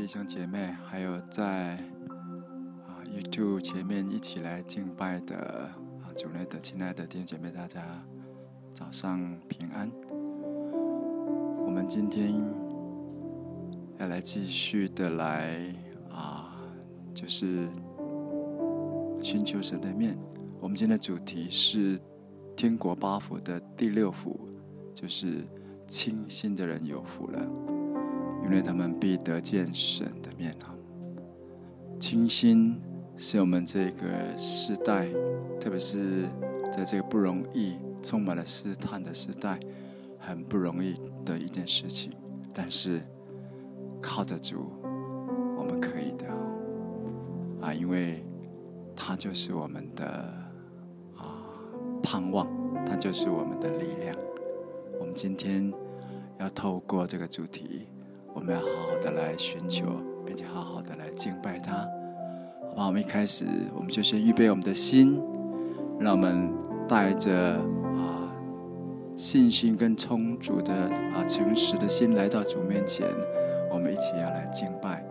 弟兄姐妹，还有在啊 YouTube 前面一起来敬拜的啊主内的亲爱的弟兄姐妹，大家早上平安。我们今天要来继续的来啊，就是寻求神的面。我们今天的主题是天国八福的第六福，就是清心的人有福了。因为他们必得见神的面啊！清新是我们这个时代，特别是在这个不容易、充满了试探的时代，很不容易的一件事情。但是靠着主，我们可以的啊！因为他就是我们的啊盼望，他就是我们的力量。我们今天要透过这个主题。我们要好好的来寻求，并且好好的来敬拜他，好吧？我们一开始，我们就先预备我们的心，让我们带着啊信心跟充足的啊诚实的心来到主面前，我们一起要来敬拜，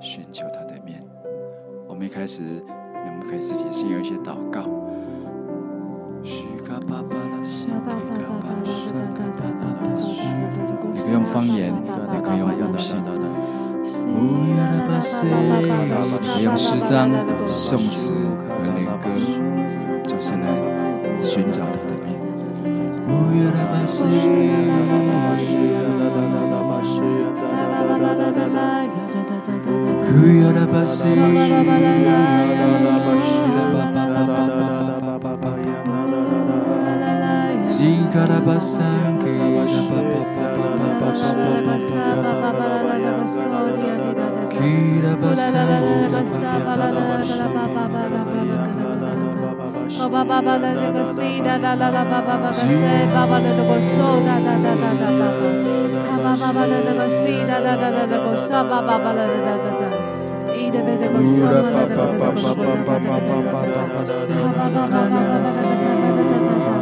寻求他的面。我们一开始，我们可以自己先有一些祷告。嘎巴巴拉巴巴拉巴巴拉用方言，也可以用古诗，也用诗章、宋词和民歌，就是来寻找他的面。Ura pa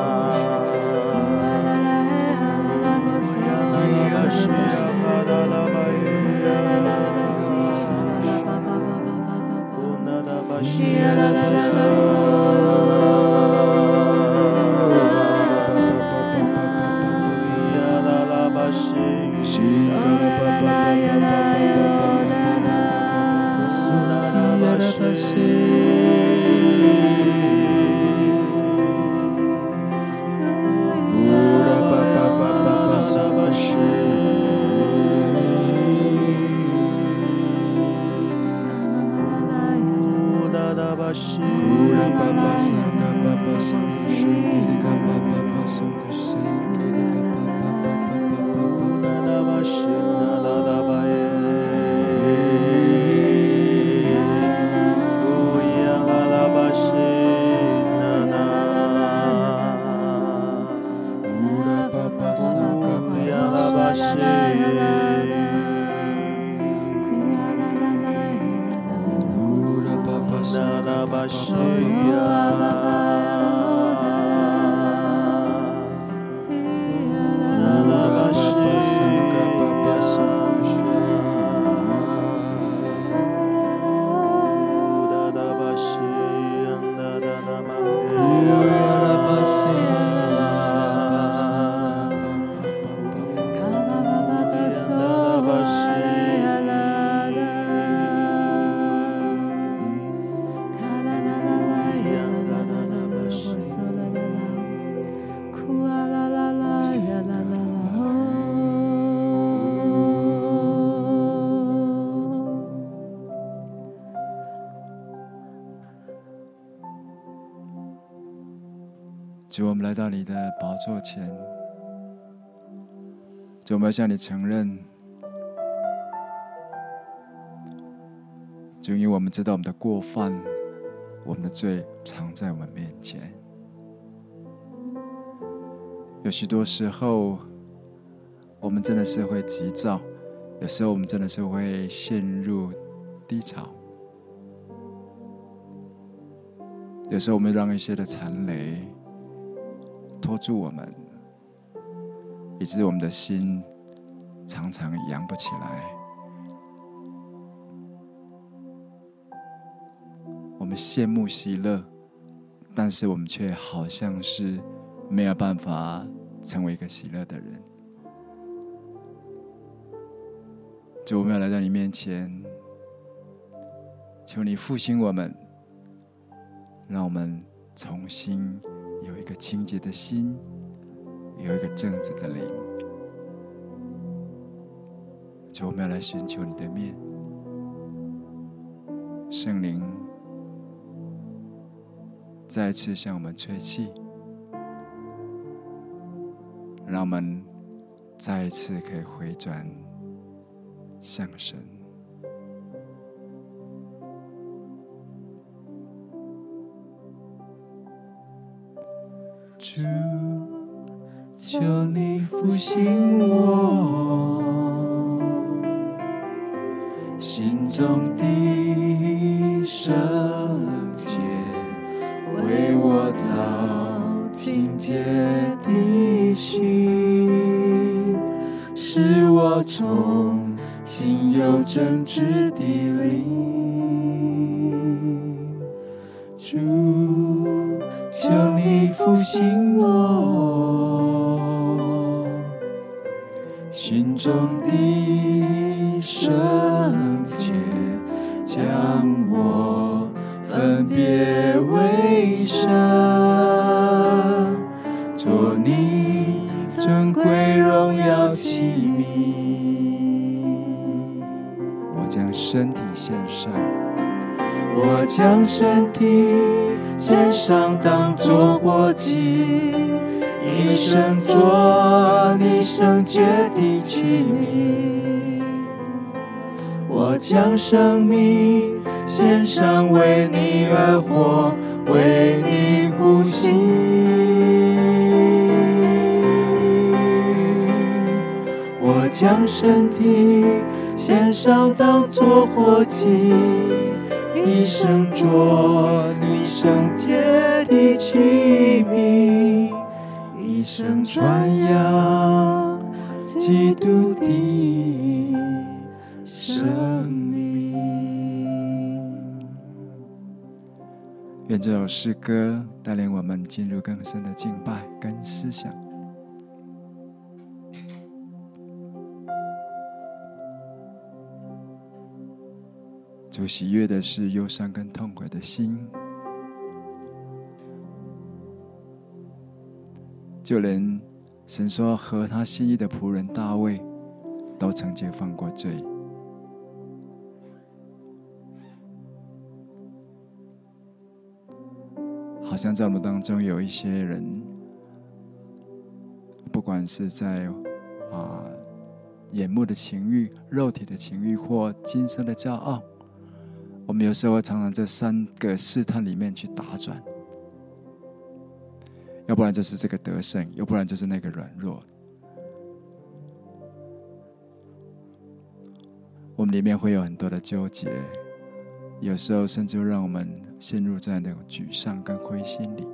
la la. 到你的宝座前。准备向你承认。就因为我们知道我们的过犯我们的罪藏在我们面前。有许多时候我们真的是会急躁有时候我们真的是会陷入低潮。有时候我们让一些的残雷拖住我们，以致我们的心常常扬不起来。我们羡慕喜乐，但是我们却好像是没有办法成为一个喜乐的人。就我们要来到你面前，求你复兴我们，让我们重新有一个清洁的心，有一个正直的灵。就我们要来寻求你的面，圣灵。再次向我们吹气，让我们再一次可以回转向神。求你复兴我心中的圣洁。为我造清洁的心，使我重新有正直我将身体献上，当作活祭，一生做你圣洁的器皿。我将生命献上，为你而活。为你呼吸，我将身体献上，当作活祭，一生做你圣洁的器皿，一生传扬基督的生命愿这首诗歌带领我们进入更深的敬拜跟思想。主喜悦的是忧伤跟痛苦的心，就连神说合他心意的仆人大卫，都曾经犯过罪。好像在我们当中有一些人，不管是在啊眼目的情欲、肉体的情欲或今生的骄傲，我们有时候常常在三个试探里面去打转，要不然就是这个得胜，要不然就是那个软弱，我们里面会有很多的纠结。有时候甚至会让我们陷入在那种沮丧跟灰心里。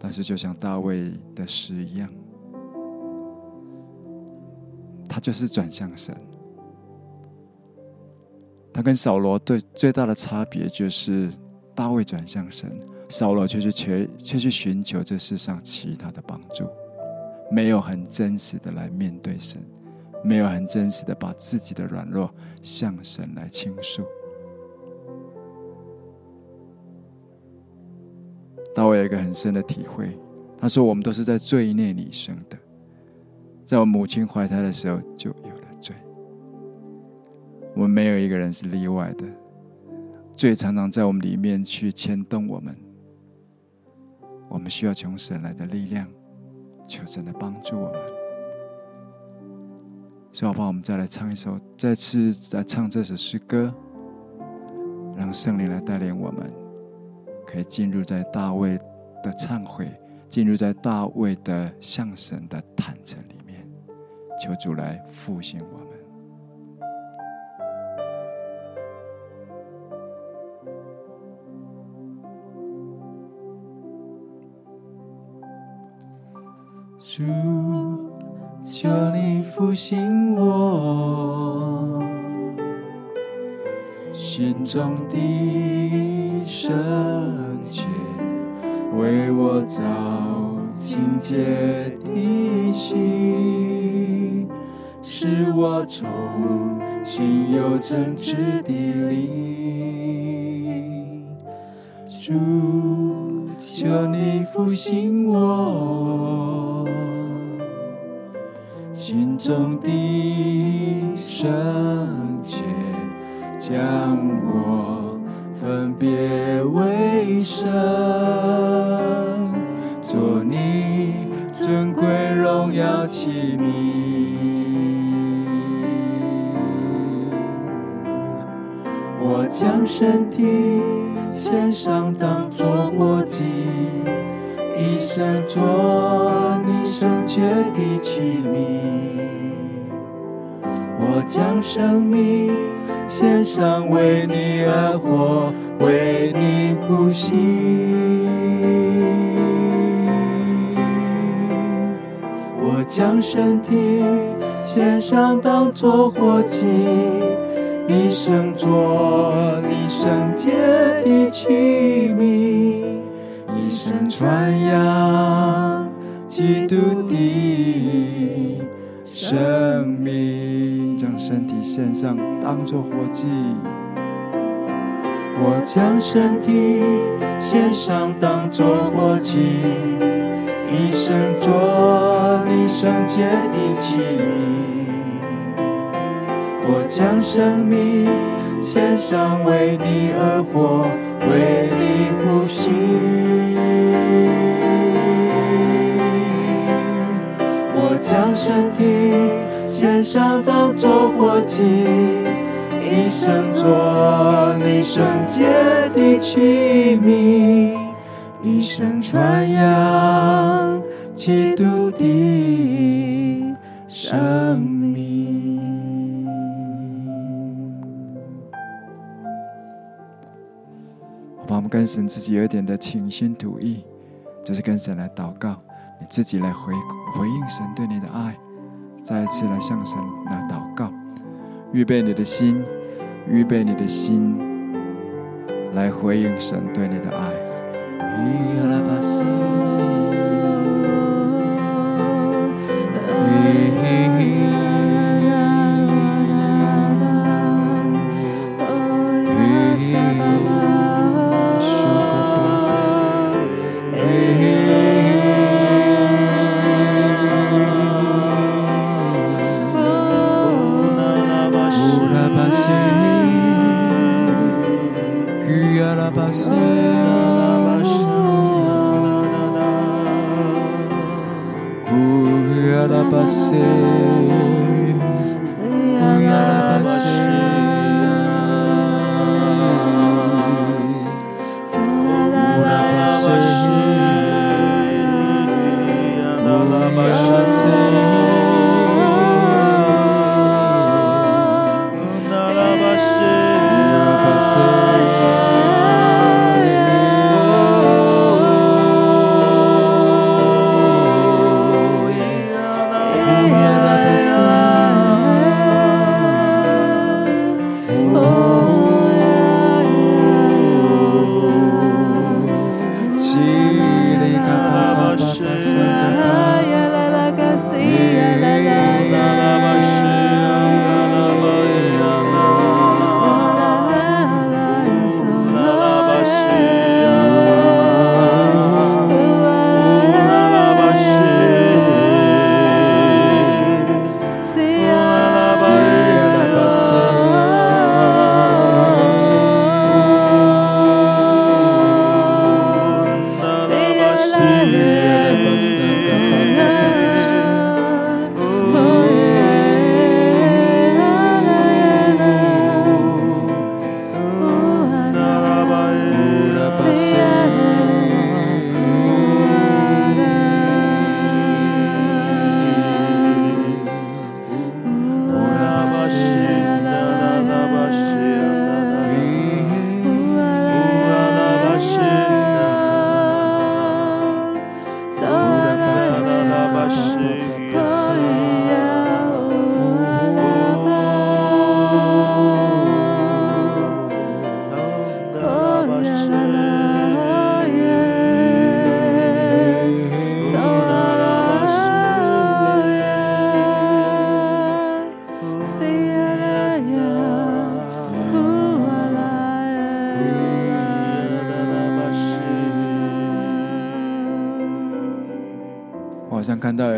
但是，就像大卫的诗一样，他就是转向神。他跟扫罗对最大的差别就是，大卫转向神，扫罗却去却却去寻求这世上其他的帮助。没有很真实的来面对神，没有很真实的把自己的软弱向神来倾诉。大卫有一个很深的体会，他说：“我们都是在罪孽里生的，在我母亲怀胎的时候就有了罪。我们没有一个人是例外的，罪常常在我们里面去牵动我们。我们需要从神来的力量。”求神来帮助我们。所以好不好？我们再来唱一首，再次再唱这首诗歌，让圣灵来带领我们，可以进入在大卫的忏悔，进入在大卫的向神的坦诚，求主来复兴我们。主，求你复兴我心中的圣洁，为我造清洁的心，使我从心有正直的灵。主，求你复兴我。心中的圣洁，将我分别为圣，做你尊贵荣耀器皿。将身体献上，当作活祭。一生做你圣洁的器皿，我将生命献上，为你而活，为你呼吸。我将身体献上，当作活祭，一生做你圣洁的器皿。一生传扬基督的生命，将身体献上，当作活祭。我将身体献上，当作活祭，一生做你圣洁的器皿。我将生命献上，为你而活，为你呼吸。我将身体献上，当作活祭，一生做你圣洁的器皿，一生传扬基督的生命。跟神自己有点的倾心吐意，就是跟神来祷告。你自己来回回应神对你的爱，再一次来向神来祷告，预备你的心，预备你的心，来回应神对你的爱。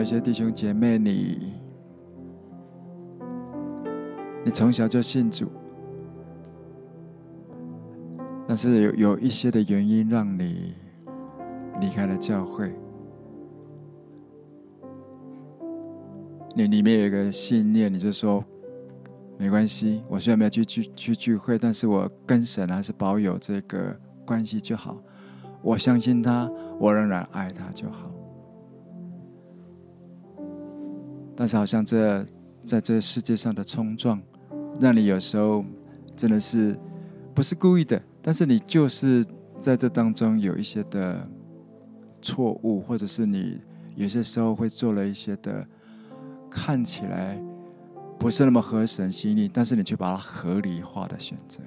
一些弟兄姐妹你，你你从小就信主，但是有有一些的原因让你离开了教会。你里面有一个信念，你就说没关系，我虽然没有去聚去聚会，但是我跟神还是保有这个关系就好。我相信他，我仍然爱他就好。但是好像这在这世界上的冲撞，让你有时候真的是不是故意的，但是你就是在这当中有一些的错误，或者是你有些时候会做了一些的。看起来不是那么合神心意，但是你却把它合理化的选择，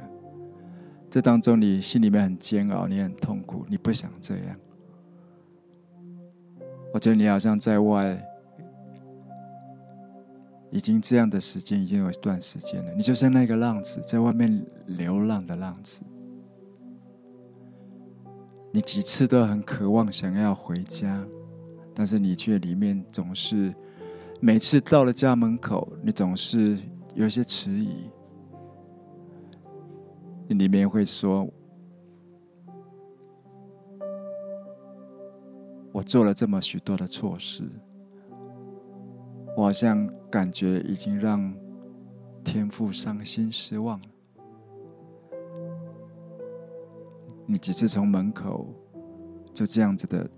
这当中你心里面很煎熬，你很痛苦，你不想这样。我觉得你好像在外已经这样的时间已经有一段时间了，你就像那个浪子在外面流浪的浪子，你几次都很渴望想要回家，但是你却里面总是。每次到了家门口，你总是有些迟疑。你里面会说：“我做了这么许多的错事，我好像感觉已经让天父伤心失望了。”你几次从门口就这样子的，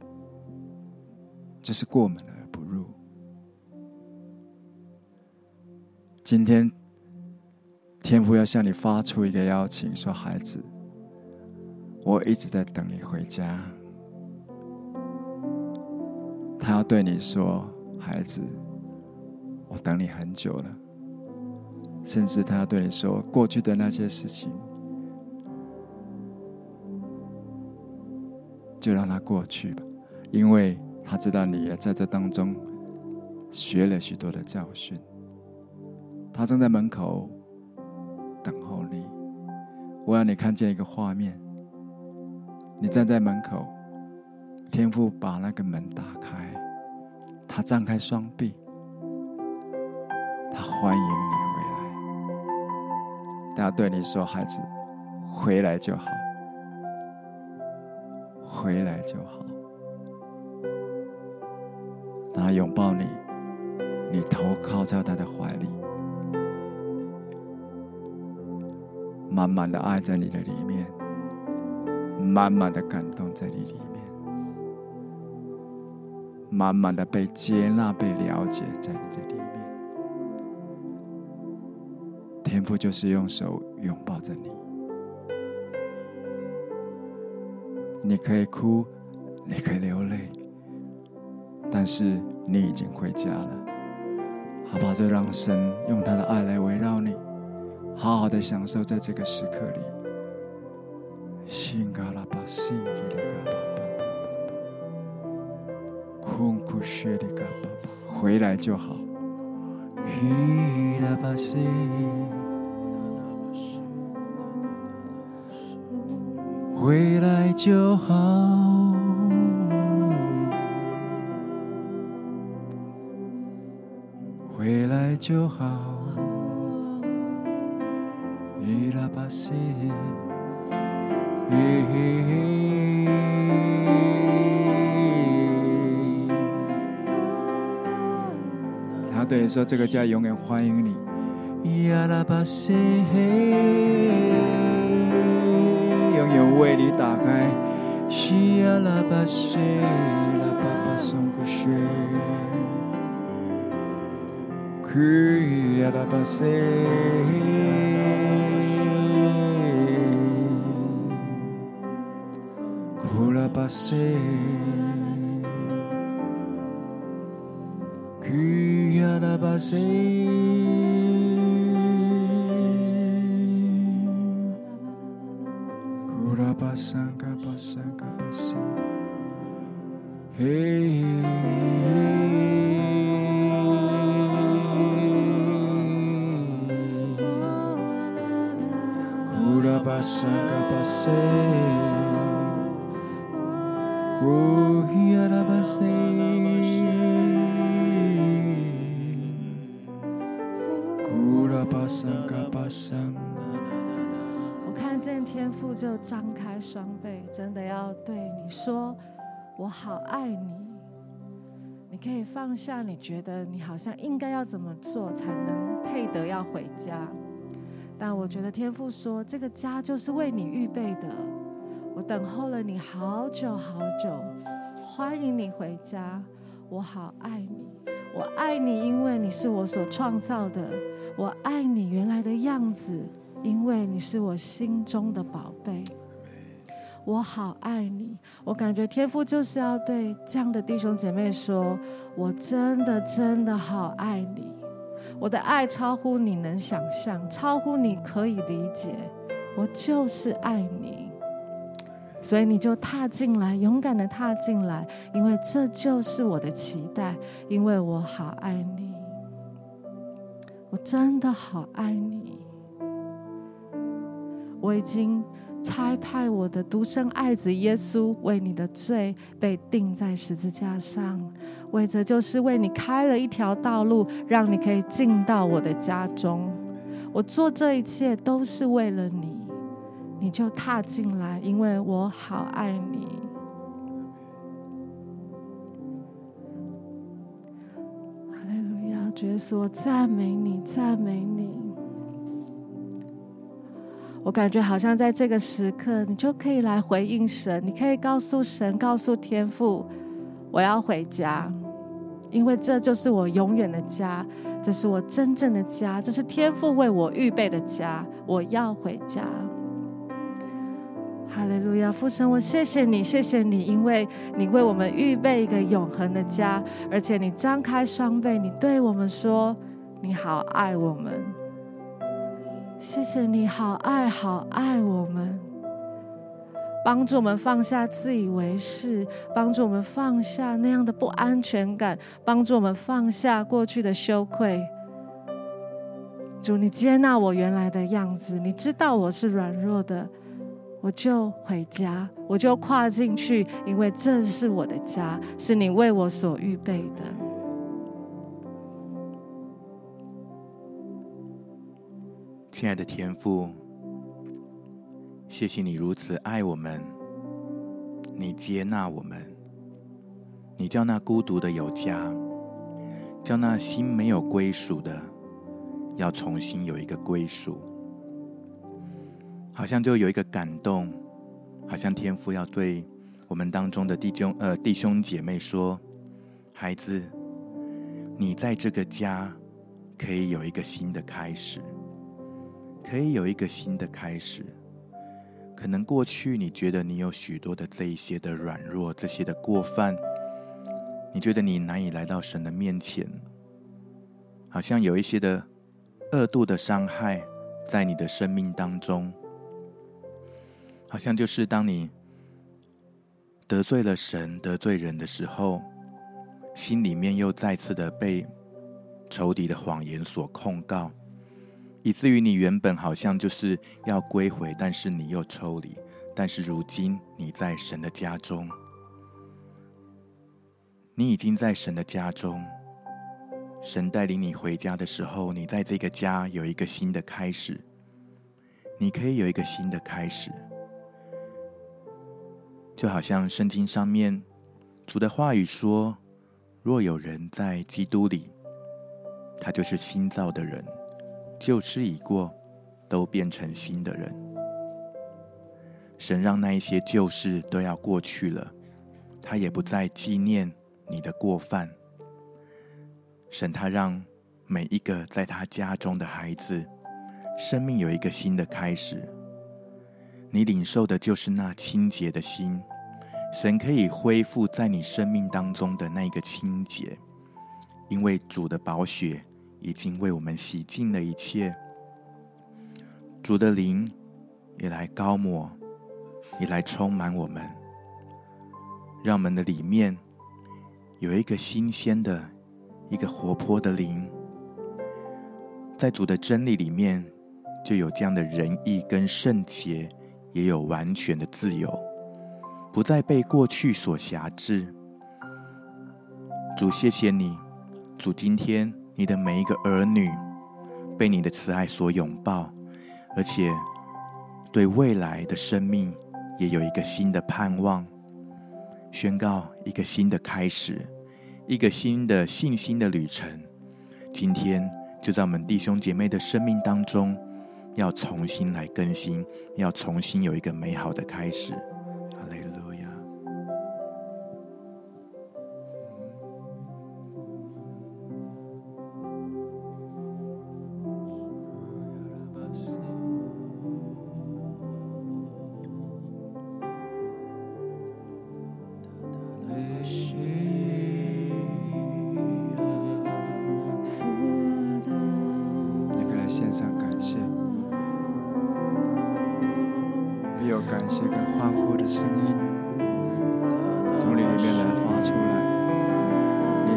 就是过门而不入。今天，天父要向你发出一个邀请，说：“孩子，我一直在等你回家。”他要对你说：“孩子，我等你很久了。”甚至他要对你说：“过去的那些事情，就让它过去吧，因为他知道你也在这当中学了许多的教训。”他正在门口等候你。我让你看见一个画面：你站在门口，天父把那个门打开，他张开双臂，他欢迎你回来。他要对你说：“孩子，回来就好，回来就好。”他拥抱你，你头靠在他的怀里。满满的爱在你的里面，满满的感动在你里面，满满的被接纳、被了解在你的里面。天父就是用手拥抱着你，你可以哭，你可以流泪，但是你已经回家了。好不好？就让神用他的爱来围绕你。好好的享受在这个时刻里。回来就好。回来就好。回来就好。他对你说：“这个家永远欢迎你。”远为你打开。巴西，呀那巴西，我看见天父就张开双臂，真的要对你说：“我好爱你。”你可以放下你觉得你好像应该要怎么做才能配得要回家，但我觉得天父说这个家就是为你预备的。我等候了你好久好久，欢迎你回家。我好爱你，我爱你，因为你是我所创造的。我爱你原来的样子，因为你是我心中的宝贝。我好爱你，我感觉天父就是要对这样的弟兄姐妹说：我真的真的好爱你，我的爱超乎你能想象，超乎你可以理解。我就是爱你，所以你就踏进来，勇敢的踏进来，因为这就是我的期待，因为我好爱你，我真的好爱你，我已经。差派我的独生爱子耶稣为你的罪被钉在十字架上，为着就是为你开了一条道路，让你可以进到我的家中。我做这一切都是为了你，你就踏进来，因为我好爱你。哈利路亚，耶稣，我赞美你，赞美你。我感觉好像在这个时刻，你就可以来回应神，你可以告诉神，告诉天父，我要回家，因为这就是我永远的家，这是我真正的家，这是天父为我预备的家，我要回家。哈利路亚，父神，我谢谢你，谢谢你，因为你为我们预备一个永恒的家，而且你张开双臂，你对我们说，你好爱我们。谢谢你好爱好爱我们，帮助我们放下自以为是，帮助我们放下那样的不安全感，帮助我们放下过去的羞愧。主，你接纳我原来的样子，你知道我是软弱的，我就回家，我就跨进去，因为这是我的家，是你为我所预备的。亲爱的天父，谢谢你如此爱我们，你接纳我们，你叫那孤独的有家，叫那心没有归属的，要重新有一个归属。好像就有一个感动，好像天父要对我们当中的弟兄呃弟兄姐妹说：孩子，你在这个家可以有一个新的开始。可以有一个新的开始。可能过去你觉得你有许多的这一些的软弱，这些的过犯，你觉得你难以来到神的面前，好像有一些的恶度的伤害在你的生命当中，好像就是当你得罪了神、得罪人的时候，心里面又再次的被仇敌的谎言所控告。以至于你原本好像就是要归回，但是你又抽离。但是如今你在神的家中，你已经在神的家中。神带领你回家的时候，你在这个家有一个新的开始。你可以有一个新的开始，就好像圣经上面主的话语说：“若有人在基督里，他就是新造的人。”旧事已过，都变成新的人。神让那一些旧事都要过去了，他也不再纪念你的过犯。神他让每一个在他家中的孩子，生命有一个新的开始。你领受的就是那清洁的心，神可以恢复在你生命当中的那一个清洁，因为主的宝血。已经为我们洗净了一切，主的灵也来高抹，也来充满我们，让我们的里面有一个新鲜的、一个活泼的灵，在主的真理里面就有这样的仁义跟圣洁，也有完全的自由，不再被过去所辖制。主，谢谢你，主，今天。你的每一个儿女，被你的慈爱所拥抱，而且对未来的生命也有一个新的盼望，宣告一个新的开始，一个新的信心的旅程。今天就在我们弟兄姐妹的生命当中，要重新来更新，要重新有一个美好的开始。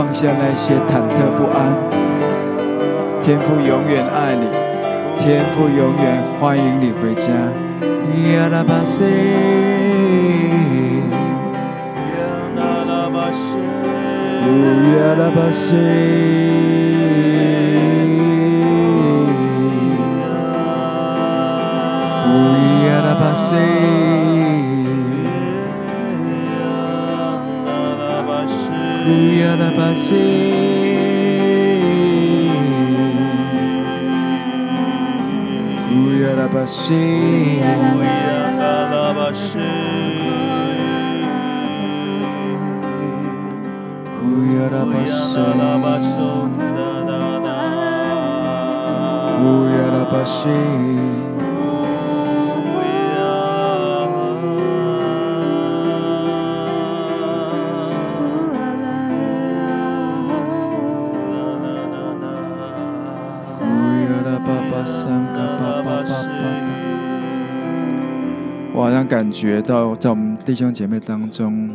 放下那些忐忑不安，天父永远爱你，天父永远欢迎你回家。西，亚拉巴西，乌亚拉巴西，乌亚拉巴西，乌感觉到，在我们弟兄姐妹当中，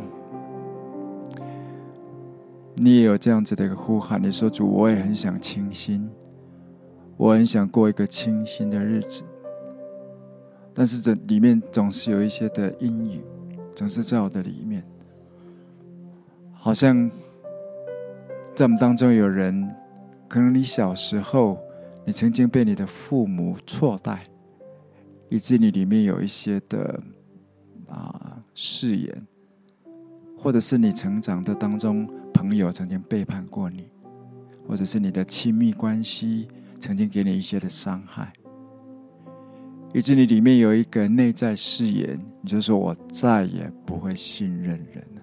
你也有这样子的一个呼喊。你说：“主，我也很想清心，我很想过一个清心的日子。”但是这里面总是有一些的阴影，总是在我的里面，好像在我们当中有人，可能你小时候，你曾经被你的父母错待。以致你里面有一些的啊誓言，或者是你成长的当中，朋友曾经背叛过你，或者是你的亲密关系曾经给你一些的伤害，以致你里面有一个内在誓言，你就说我再也不会信任人了。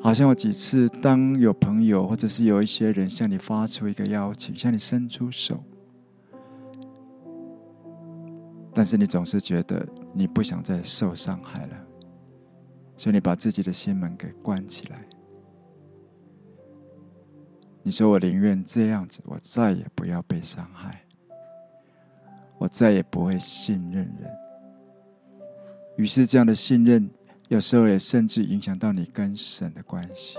好像有几次，当有朋友或者是有一些人向你发出一个邀请，向你伸出手，但是你总是觉得你不想再受伤害了，所以你把自己的心门给关起来。你说：“我宁愿这样子，我再也不要被伤害，我再也不会信任人。”于是，这样的信任。有时候也甚至影响到你跟神的关系，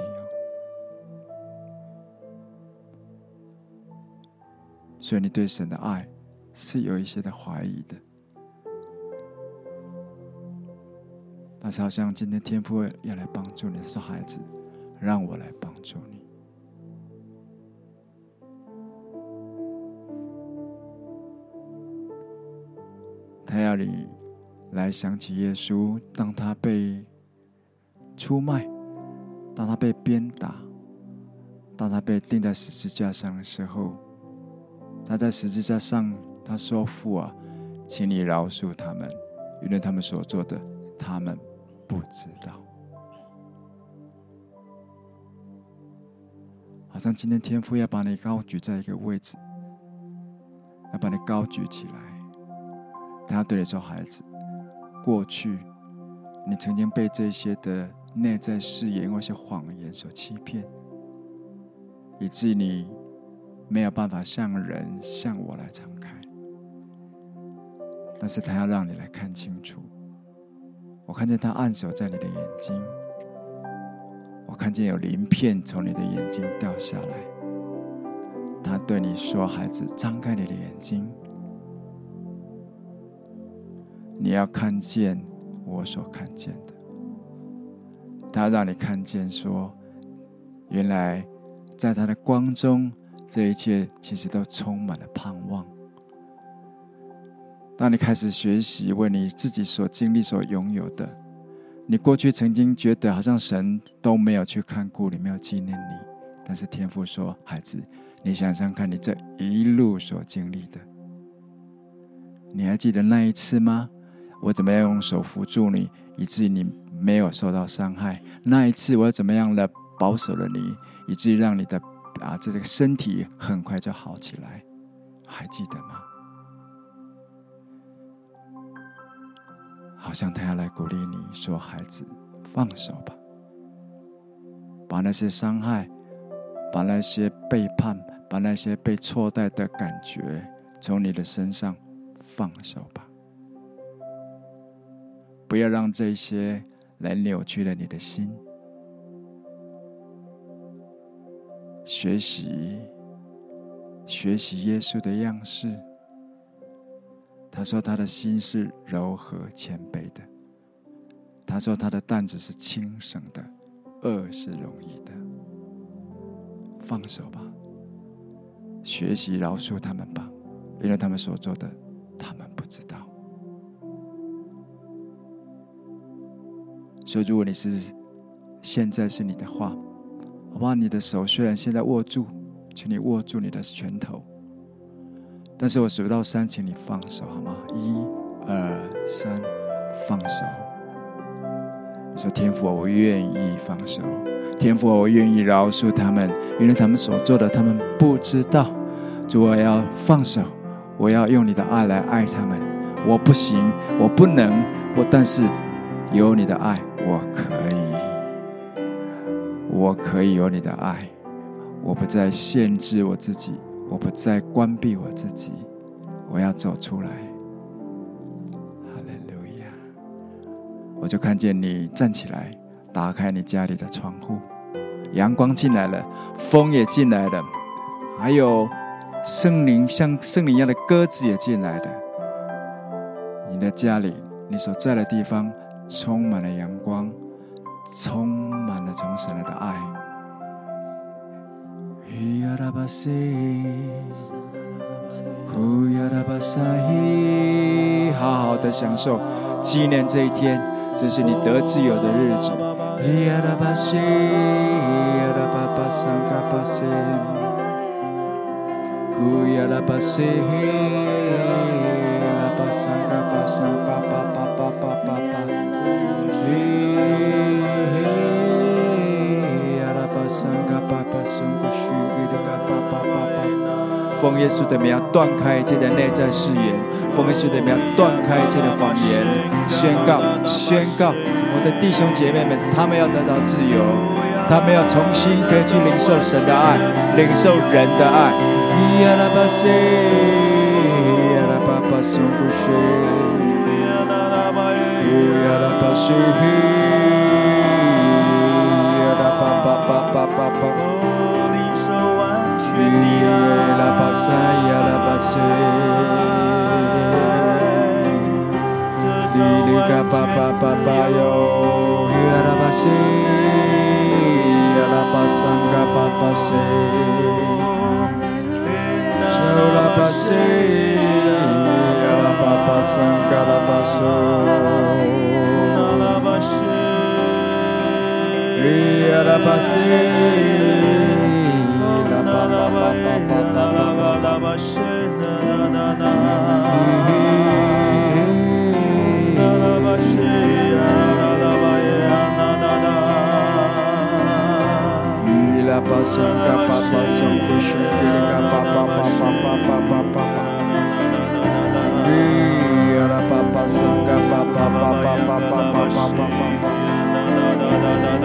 所以你对神的爱是有一些的怀疑的。但是好像今天天父要来帮助你，说孩子，让我来帮助你。他要你。来想起耶稣，当他被出卖，当他被鞭打，当他被钉在十字架上的时候，他在十字架上他说：“父啊，请你饶恕他们，因为他们所做的，他们不知道。”好像今天天父要把你高举在一个位置，要把你高举起来，他要对你说：“孩子。”过去，你曾经被这些的内在誓言或是谎言所欺骗，以至于你没有办法向人、向我来敞开。但是他要让你来看清楚，我看见他按手在你的眼睛，我看见有鳞片从你的眼睛掉下来。他对你说：“孩子，张开你的眼睛。”你要看见我所看见的，他让你看见说，原来在他的光中，这一切其实都充满了盼望。当你开始学习为你自己所经历、所拥有的，你过去曾经觉得好像神都没有去看顾你，没有纪念你，但是天父说：“孩子，你想想看你这一路所经历的，你还记得那一次吗？”我怎么样用手扶住你，以至于你没有受到伤害？那一次我怎么样的保守了你，以至于让你的啊这个身体很快就好起来？还记得吗？好像他要来鼓励你说：“孩子，放手吧，把那些伤害，把那些背叛，把那些被错待的感觉从你的身上放手吧。”不要让这些来扭曲了你的心。学习，学习耶稣的样式。他说他的心是柔和谦卑的。他说他的担子是轻省的，轭是容易的。放手吧，学习饶恕他们吧，因为他们所做的，他们不知道。所以，如果你是现在是你的话，好不好？你的手虽然现在握住，请你握住你的拳头。但是我数到三，请你放手，好吗？一、二、三，放手。你说：“天父，我愿意放手。天父，我愿意饶恕他们，因为他们所做的，他们不知道。主，我要放手，我要用你的爱来爱他们。我不行，我不能，我但是有你的爱。”我可以，我可以有你的爱，我不再限制我自己，我不再关闭我自己，我要走出来。哈利路亚！我就看见你站起来，打开你家里的窗户，阳光进来了，风也进来了，还有圣灵像圣灵一样的鸽子也进来了。你的家里，你所在的地方。充满了阳光，充满了从神来的爱。好好的享受纪念这一天，这是你得自由的日子。奉耶稣的名，断开一切的内在誓言；奉耶稣的名，断开一切的谎言，宣告宣告，我的弟兄姐妹们，他们要得到自由，他们要重新可以去领受神的爱，领受人的爱。Il y a la passage, il y a la passage. Il dit que papa, papa, il y a la passage, il y a la passage, il y a la passage, il y a la passage, il y a la passage, il y a la passage, il y a la passage. da da da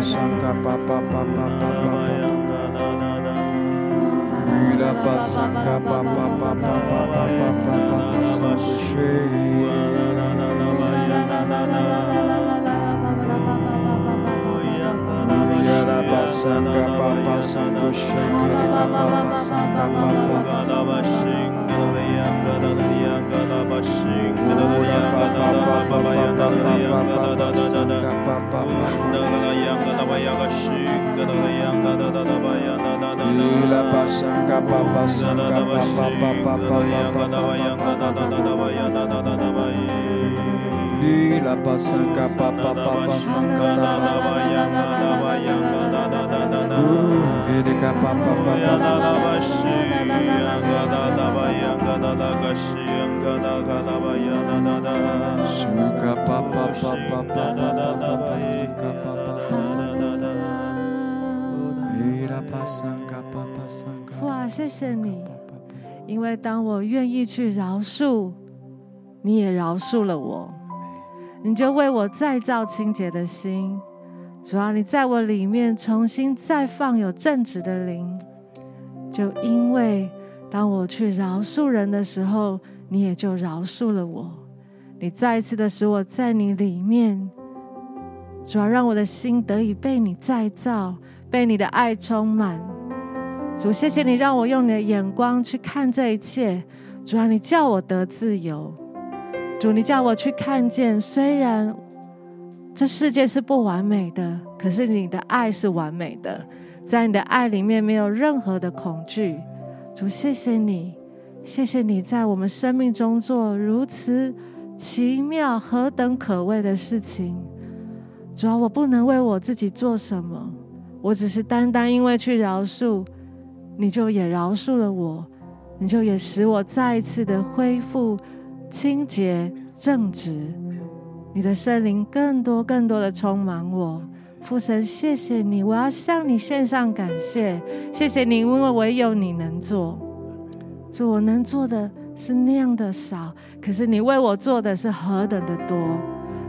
Shanka pa pa pa pa pa pa pa Yanga da da da ba yanga da da Ila pasanga pa pasanga pa pa pa pa pa pa pa pa Ila pasanga pa pa pa pasanga pa pa pa pa pa pa pa Suka pa pa pa pa pa pa pa pa pasanga 父啊，谢谢你，因为当我愿意去饶恕，你也饶恕了我，你就为我再造清洁的心。主啊，你在我里面重新再放有正直的灵，就因为当我去饶恕人的时候，你也就饶恕了我。你再一次的使我在你里面，主要让我的心得以被你再造，被你的爱充满。主，谢谢你让我用你的眼光去看这一切。主啊，你叫我得自由。主，你叫我去看见，虽然这世界是不完美的，可是你的爱是完美的。在你的爱里面没有任何的恐惧。主，谢谢你，谢谢你在我们生命中做如此奇妙、何等可畏的事情。主啊，我不能为我自己做什么，我只是单单因为去饶恕。你就也饶恕了我，你就也使我再一次的恢复清洁正直，你的圣灵更多更多的充满我。父神，谢谢你，我要向你献上感谢，谢谢你，因为唯有你能做。主，我能做的是那样的少，可是你为我做的是何等的多。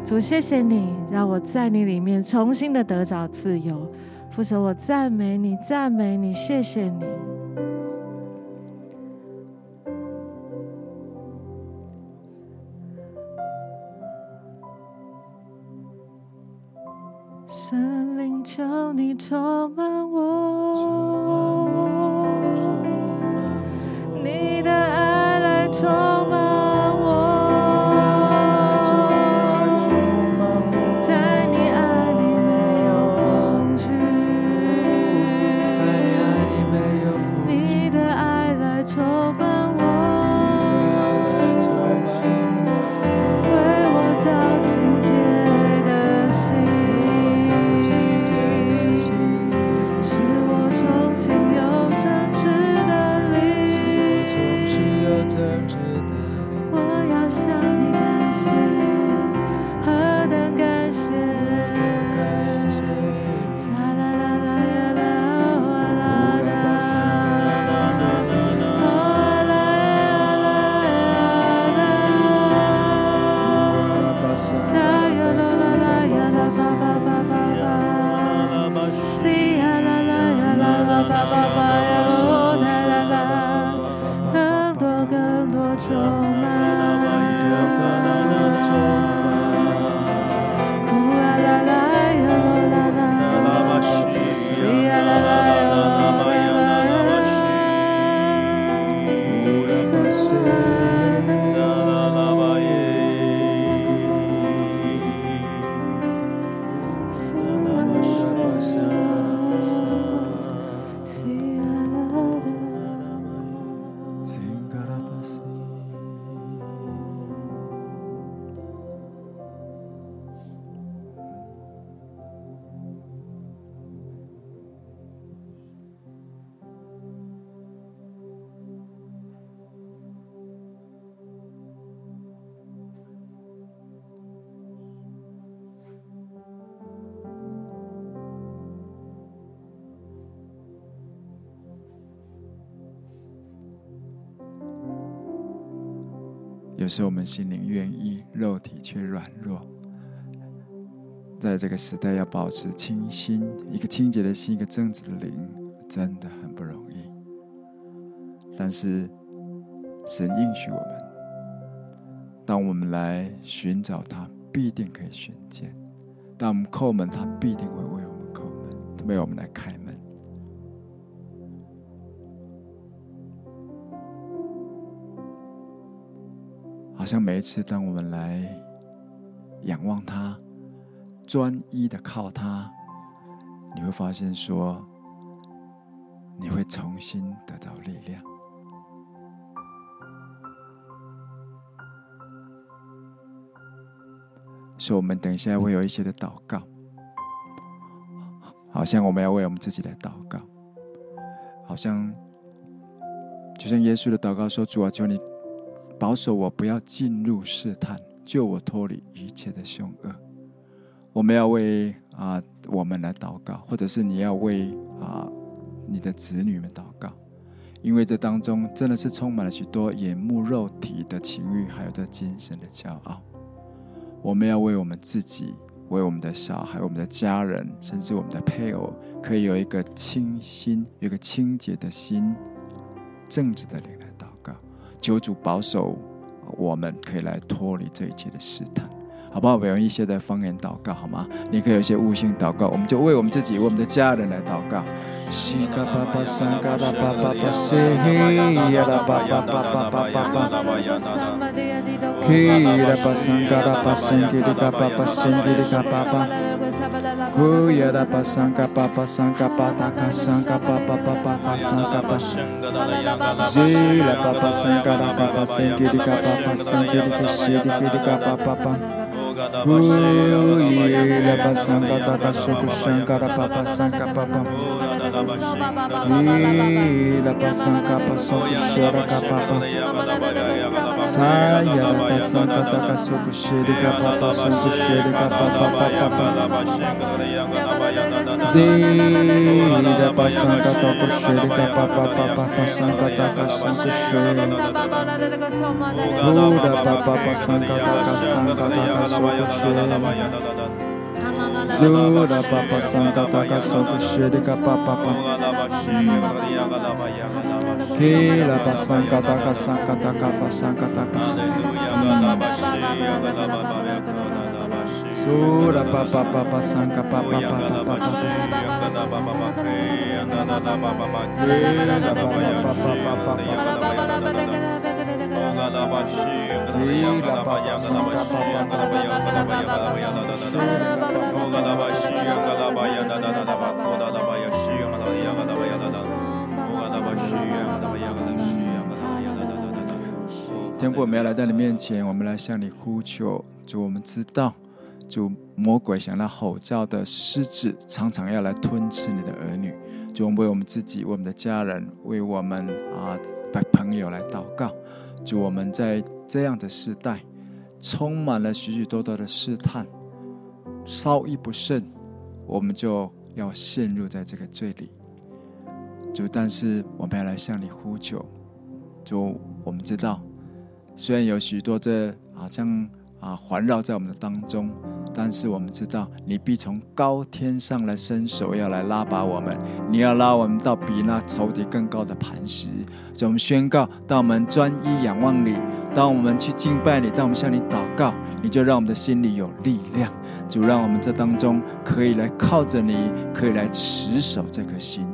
主，谢谢你，让我在你里面重新的得着自由。父神，我赞美你，赞美你，谢谢你。圣灵，求你充满我，有时候我们心灵愿意，肉体却软弱。在这个时代，要保持清心，一个清洁的心，一个正直的灵，真的很不容易。但是，神应许我们，当我们来寻找他，必定可以寻见；当我们叩门，他必定会为我们叩门，为我们来开门。好像每一次，当我们来仰望他，专一的靠他，你会发现说，你会重新得到力量。所以，我们等一下会有一些的祷告，好像我们要为我们自己来祷告，好像就像耶稣的祷告说：“主啊，求你。”保守我不要进入试探，救我脱离一切的凶恶。我们要为啊我们来祷告，或者是你要为啊你的子女们祷告，因为这当中真的是充满了许多眼目肉体的情欲，还有这精神的骄傲。我们要为我们自己、为我们的小孩、我们的家人，甚至我们的配偶，可以有一个清心、有一个清洁的心、正直的灵来。求主保守，我们可以来脱离这一切的试探，好不好？我用一些的方言祷告，好吗？你可以有一些悟性祷告，我们就为我们自己、为我们的家人来祷告。西嘎巴巴桑嘎拉巴巴巴西呀拉巴巴巴巴巴巴巴，嘿呀巴桑嘎拉巴桑嘎巴巴桑嘎巴巴，呼呀拉巴桑嘎巴巴桑嘎巴达嘎桑嘎巴巴巴巴巴桑嘎巴，西拉巴巴桑嘎拉嘎巴桑吉里嘎巴巴桑吉里嘎西里吉里嘎巴巴巴，呼呀拉巴桑嘎达嘎苏古桑嘎拉巴巴桑嘎巴巴。伊拉巴桑卡巴苏古谢拉卡巴巴，萨亚拉达桑卡达卡苏古谢里卡巴巴桑古谢里卡天父，我们要来到你面前，我们来向你呼求。主，我们知道，主魔鬼想要吼叫的狮子，常常要来吞吃你的儿女。主，我们为我们自己、为我们的家人、为我们啊朋友来祷告。就我们在这样的时代，充满了许许多多的试探，稍一不慎，我们就要陷入在这个罪里。就，但是我们要来向你呼求。就，我们知道，虽然有许多这好像啊环绕在我们的当中。但是我们知道，你必从高天上来伸手，要来拉拔我们。你要拉我们到比那仇敌更高的磐石。所以我们宣告：当我们专一仰望你，当我们去敬拜你，当我们向你祷告，你就让我们的心里有力量。主，让我们这当中可以来靠着你，可以来持守这颗心。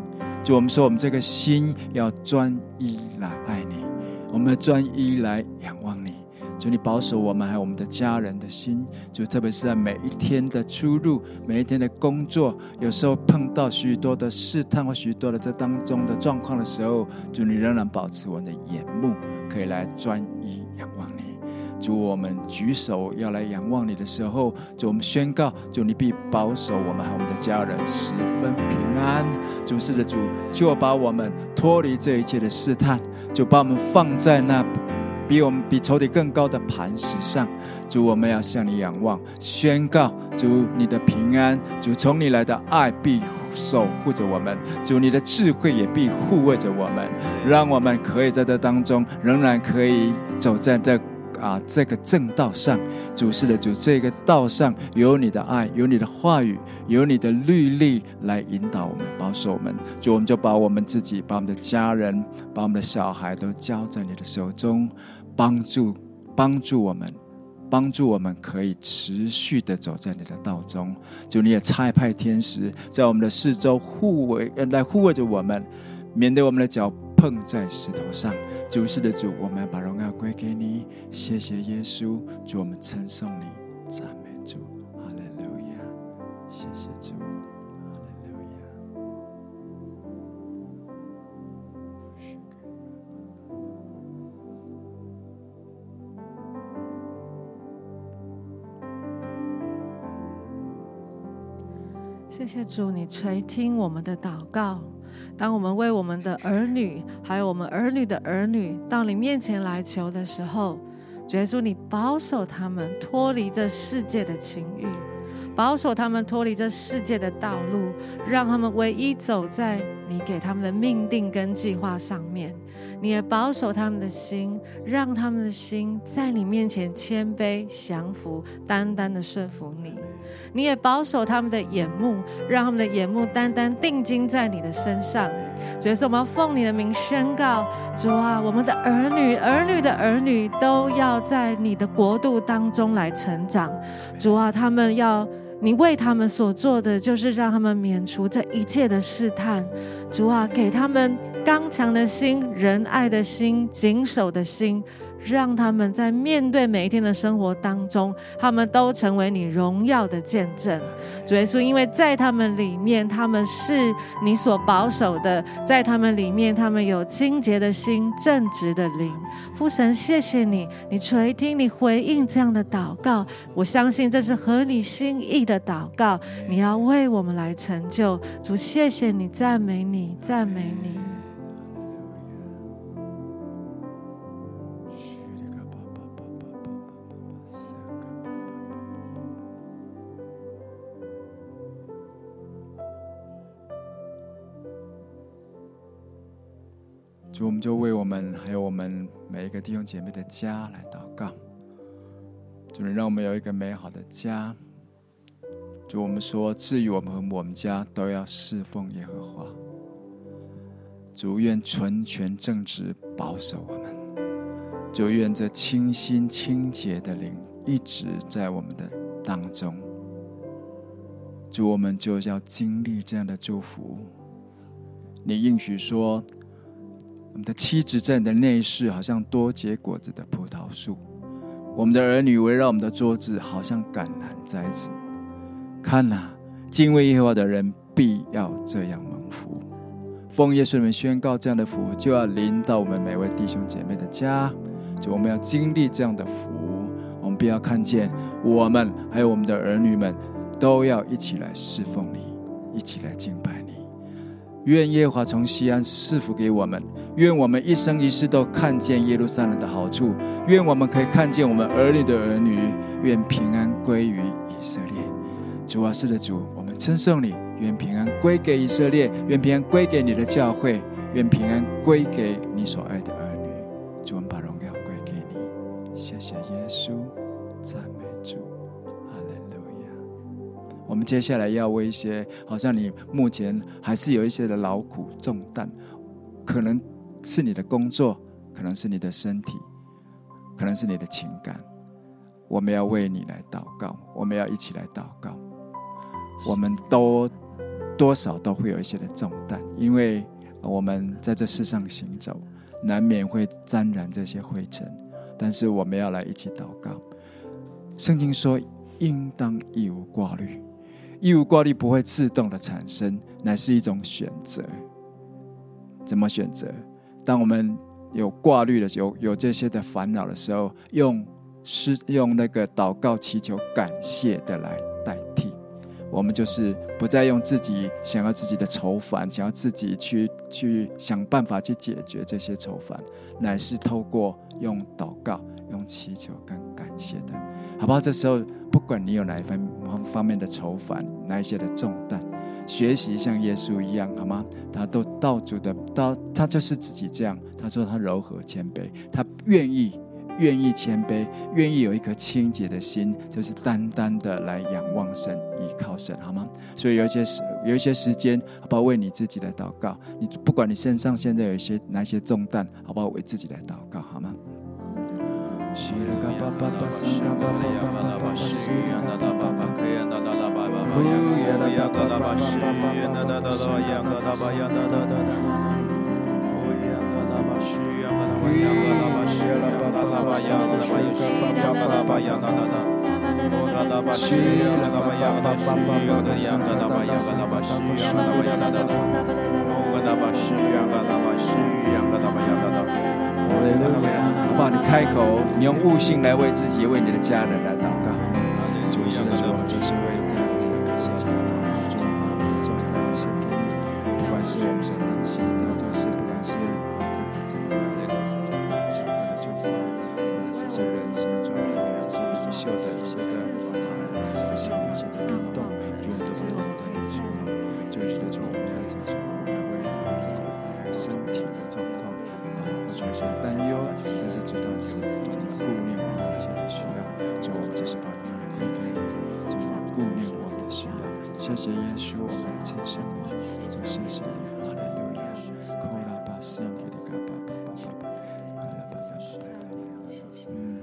就我们说，我们这个心要专一来爱你，我们专一来仰望你。求你保守我们，还有我们的家人的心。就特别是在每一天的出入、每一天的工作，有时候碰到许多的试探或许多的这当中的状况的时候，主你仍然保持我们的眼目，可以来专一仰望你。主，我们举手要来仰望你的时候，主我们宣告，主你必保守我们和我们的家人十分平安。主是的主，就把我们脱离这一切的试探，就把我们放在那。比我们比仇敌更高的磐石上，主，我们要向你仰望，宣告主你的平安，主从你来的爱必守护着我们，主你的智慧也必护卫着我们，让我们可以在这当中仍然可以走在这啊这个正道上，主是的主，这个道上有你的爱，有你的话语，有你的律例来引导我们，保守我们。主，我们就把我们自己、把我们的家人、把我们的小孩都交在你的手中，帮助帮助我们。帮助我们可以持续的走在你的道中，主，你也差派天使在我们的四周护卫，来护卫着我们，免得我们的脚碰在石头上。主是的主，我们把荣耀归给你，谢谢耶稣，主，我们称颂你，赞美主，哈利路亚，谢谢主。谢谢主，你垂听我们的祷告。当我们为我们的儿女，还有我们儿女的儿女到你面前来求的时候，主耶稣，你保守他们脱离这世界的情欲，保守他们脱离这世界的道路，让他们唯一走在你给他们的命定跟计划上面。你也保守他们的心，让他们的心在你面前谦卑降服，单单的顺服你。你也保守他们的眼目，让他们的眼目单单定睛在你的身上。所以说，我们要奉你的名宣告：主啊，我们的儿女、儿女的儿女都要在你的国度当中来成长。主啊，他们要你为他们所做的，就是让他们免除这一切的试探。主啊，给他们刚强的心、仁爱的心、谨守的心。让他们在面对每一天的生活当中，他们都成为你荣耀的见证。主耶稣，因为在他们里面，他们是你所保守的；在他们里面，他们有清洁的心、正直的灵。父神，谢谢你，你垂听，你回应这样的祷告。我相信这是合你心意的祷告。你要为我们来成就。主，谢谢你，赞美你，赞美你。主，我们就为我们还有我们每一个弟兄姐妹的家来祷告。主，能让我们有一个美好的家。主，我们说，至于我们和我们家都要侍奉耶和华。主，愿纯全正直保守我们。主，愿这清新清洁的灵一直在我们的当中。主，我们就要经历这样的祝福。你应许说。我们的妻子在你的内室，好像多结果子的葡萄树；我们的儿女围绕我们的桌子，好像橄榄栽子。看哪，敬畏耶和华的人必要这样蒙福。奉耶稣名宣告，这样的福就要临到我们每位弟兄姐妹的家。就我们要经历这样的福，我们必要看见我们还有我们的儿女们都要一起来侍奉你，一起来敬拜你。愿耶和华从西安赐福给我们。愿我们一生一世都看见耶路撒冷的好处，愿我们可以看见我们儿女的儿女，愿平安归于以色列。主啊，是的主，我们称颂你，愿平安归给以色列，愿平安归给你的教会，愿平安归给你所爱的我们接下来要为一些好像你目前还是有一些的劳苦重担，可能。是你的工作，可能是你的身体，可能是你的情感。我们要为你来祷告，我们要一起来祷告。我们都多少都会有一些的重担，因为我们在这世上行走，难免会沾染这些灰尘。但是我们要来一起祷告。圣经说：“应当一无挂虑，义务挂虑不会自动的产生，乃是一种选择。怎么选择？”当我们有挂虑的时候，有这些的烦恼的时候，用是用那个祷告祈求感谢的来代替，我们就是不再用自己想要自己的愁烦，想要自己去去想办法去解决这些愁烦，乃是透过用祷告、用祈求跟感谢的，好不好？这时候不管你有哪一方方方面的愁烦，哪一些的重担。学习像耶稣一样，好吗？他都道主的，道他就是自己这样。他说他柔和谦卑，他愿意愿意谦卑，愿意有一颗清洁的心，就是单单的来仰望神、依靠神，好吗？所以有一些时，有一些时间，好不好？为你自己来祷告。你不管你身上现在有一些哪些重担，好不好？为自己来祷告，好吗？Shia, 好不好？你开口，你用悟性来为自己、为你的家人来祷告。主是的，主就是为在这个感谢中祷告，主把我们的重担来献给你。不管是我们所担心的，就是不管是啊这个这个的那个什么其他的组织，或者是这人生的状况，就是领袖的一些的，这些一些的运动，主都是我们在领袖。就是的，主我们要讲说，谢谢耶稣，我们的亲生命，就谢谢你，哈利路亚。库拉巴圣给你嘎巴巴巴巴巴，哈利巴巴巴巴。嗯，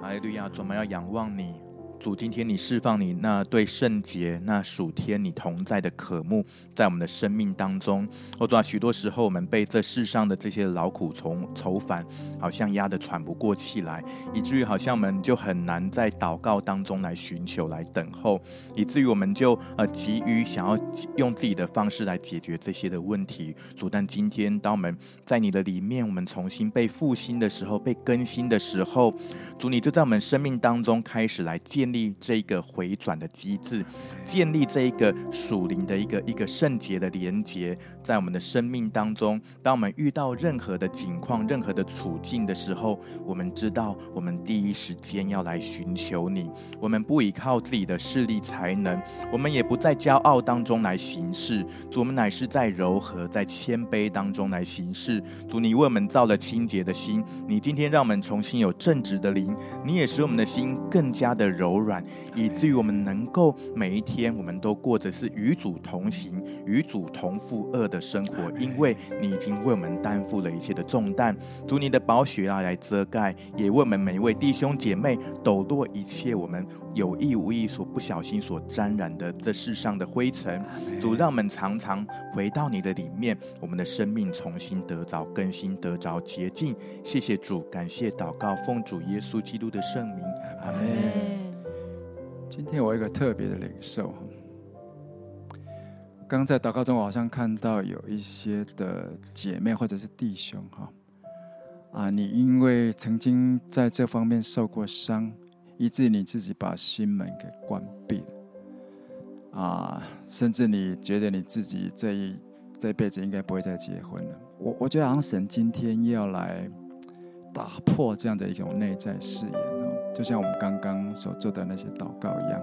哈利路亚，我们要仰望你。主，今天你释放你那对圣洁、那属天你同在的渴慕，在我们的生命当中。我主啊，许多时候我们被这世上的这些劳苦从愁烦，好像压得喘不过气来，以至于好像我们就很难在祷告当中来寻求、来等候，以至于我们就呃急于想要用自己的方式来解决这些的问题。主，但今天当我们在你的里面，我们重新被复兴的时候，被更新的时候，主，你就在我们生命当中开始来建。立这个回转的机制，建立这一个属灵的一个一个圣洁的连结，在我们的生命当中，当我们遇到任何的境况、任何的处境的时候，我们知道我们第一时间要来寻求你。我们不依靠自己的势力才能，我们也不在骄傲当中来行事。主，我们乃是在柔和、在谦卑当中来行事。主，你为我们造了清洁的心，你今天让我们重新有正直的灵，你也使我们的心更加的柔软。以至于我们能够每一天，我们都过着是与主同行、与主同负恶的生活，因为你已经为我们担负了一切的重担。主，你的宝血啊来遮盖，也为我们每一位弟兄姐妹抖落一切我们有意无意所不小心所沾染的这世上的灰尘。主，让我们常常回到你的里面，我们的生命重新得着更新，得着洁净。谢谢主，感谢祷告，奉主耶稣基督的圣名，阿门。今天我有一个特别的领受，刚在祷告中，我好像看到有一些的姐妹或者是弟兄哈，啊，你因为曾经在这方面受过伤，以致你自己把心门给关闭了，啊，甚至你觉得你自己这一这辈子应该不会再结婚了。我我觉得好像神今天要来打破这样的一种内在誓言。就像我们刚刚所做的那些祷告一样，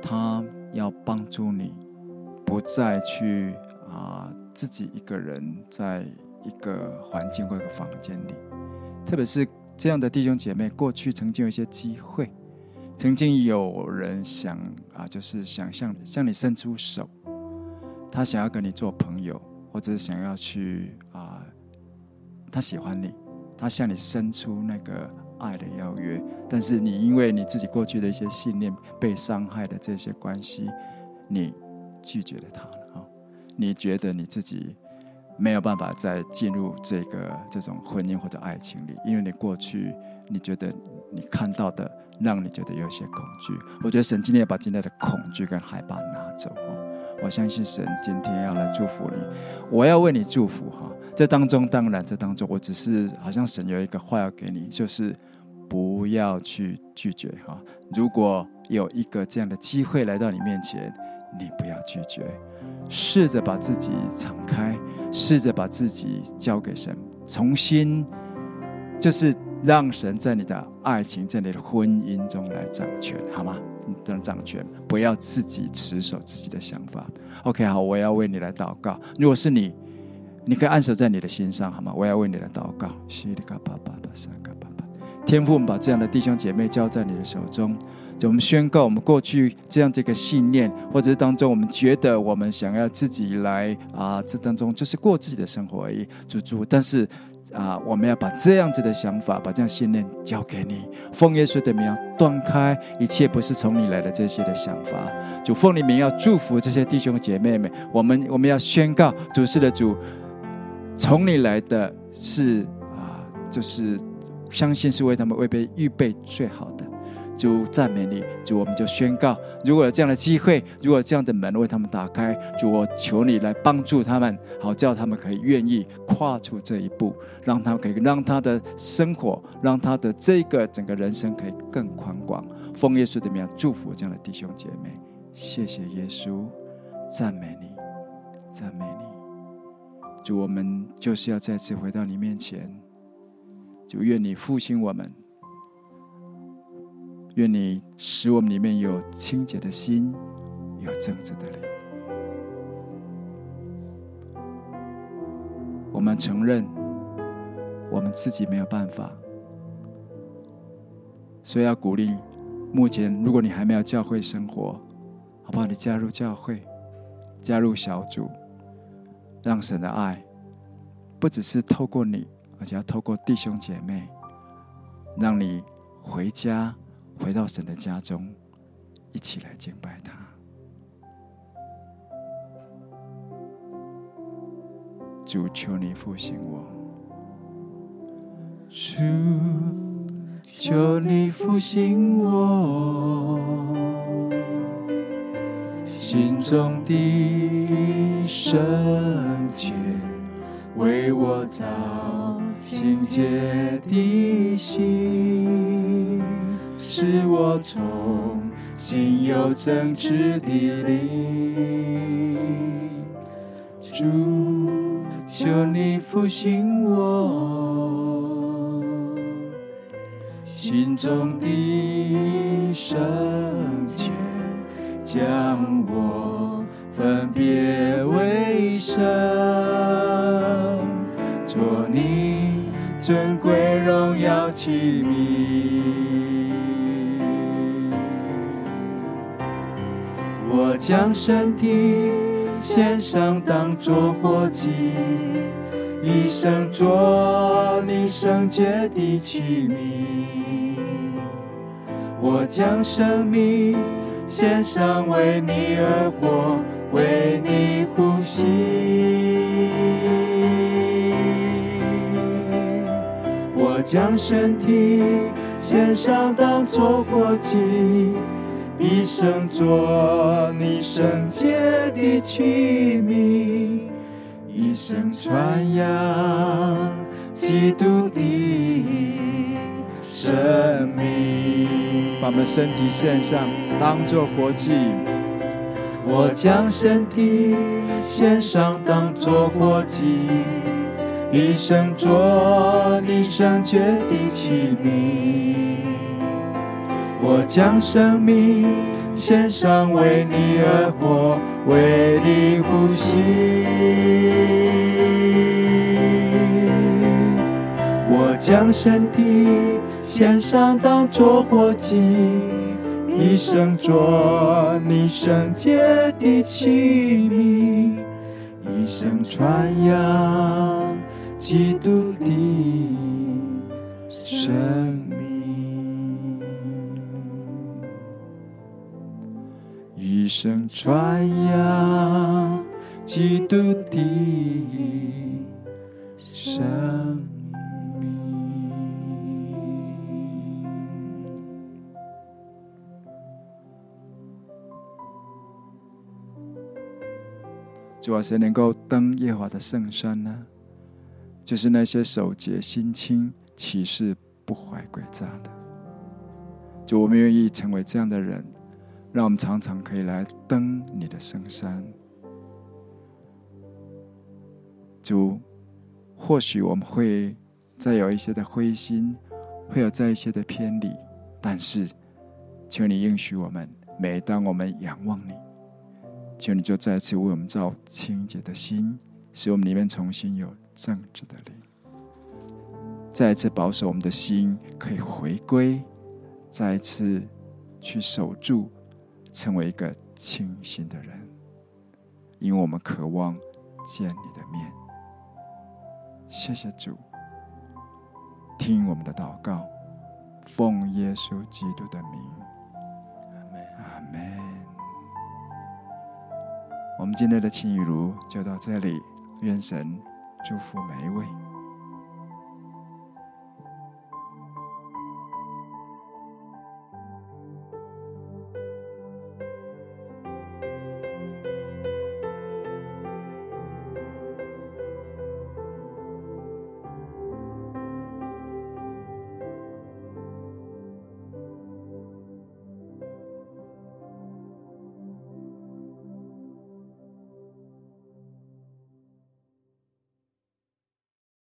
他要帮助你，不再去啊、自己一个人在一个环境或一个房间里。特别是这样的弟兄姐妹，过去曾经有一些机会，曾经有人想啊，就是想向向你伸出手，他想要跟你做朋友，或者是想要去啊，他喜欢你，他向你伸出那个。爱的邀约，但是你因为你自己过去的一些信念被伤害的这些关系，你拒绝了他了啊！你觉得你自己没有办法再进入这个这种婚姻或者爱情里，因为你过去你觉得你看到的让你觉得有些恐惧。我觉得神今天要把今天的恐惧跟害怕拿走啊！我相信神今天要来祝福你，我要为你祝福哈！这当中当然这当中，我只是好像神有一个话要给你，就是。不要去拒绝哈！如果有一个这样的机会来到你面前，你不要拒绝，试着把自己敞开，试着把自己交给神，重新就是让神在你的爱情、在你的婚姻中来掌权，好吗？这样掌权，不要自己持守自己的想法。OK，好，我要为你来祷告。如果是你，你可以按手在你的心上，好吗？我要为你来祷告。天父，我们把这样的弟兄姐妹交在你的手中。就我们宣告，我们过去这样这个信念，或者是当中，我们觉得我们想要自己来啊，这当中就是过自己的生活而已，主主。但是啊，我们要把这样子的想法，把这样信念交给你，奉耶稣的名，要断开一切不是从你来的这些的想法。主奉你名，要祝福这些弟兄姐妹们。我们我们要宣告，主是的主，从你来的是啊，就是相信是为他们为被预备最好的。主赞美你，主我们就宣告，如果有这样的机会，如果有这样的门为他们打开，主我求你来帮助他们，好叫他们可以愿意跨出这一步，让他们可以让他的生活，让他的这个整个人生可以更宽广。奉耶稣的名祝福这样的弟兄姐妹，谢谢耶稣，赞美你，赞美你。主我们就是要再次回到你面前，就愿你复兴我们。愿你使我们里面有清洁的心，有正直的灵。我们承认我们自己没有办法，所以要鼓励。目前，如果你还没有教会生活，好不好？你加入教会，加入小组，让神的爱不只是透过你，而且要透过弟兄姐妹，让你回家。回到神的家中，一起来敬拜他。主，求你复兴我。主，求你复兴我，心中的圣洁，为我造清洁的心。使我重新有正直的灵，主，求你复兴我心中的圣洁，将我分别为圣，尊贵荣耀器皿。我将身体献上，当作活祭，一生做你圣洁的器皿。我将生命献上，为你而活，为你呼吸。将身体献上，当作活祭。一生做你圣洁的器皿，一生传扬基督的生命。把我们身体献上，当作活祭。我将身体献上，当作活祭，一生做你圣洁的器皿。我将生命献上，为你而活，为你呼吸。我将身体献上，当作活祭，一生做你圣洁的器皿，一生传扬基督的生命。一生传扬基督的生命。主啊，谁能够登耶和华的圣山呢？就是那些守洁心清、起誓不怀诡诈的。主，我们愿意成为这样的人。让我们常常可以来登你的圣山，主，或许我们会再有一些的灰心，会有再一些的偏离，但是，求你应许我们，每当我们仰望你，求你就再次为我们造清洁的心，使我们里面重新有正直的灵。再一次保守我们的心，可以回归，再一次去守住，成为一个清醒的人。因为我们渴望见你的面。谢谢主，听我们的祷告，奉耶稣基督的名，阿门，阿门。我们今天的青雨如就到这里，愿神祝福每一位。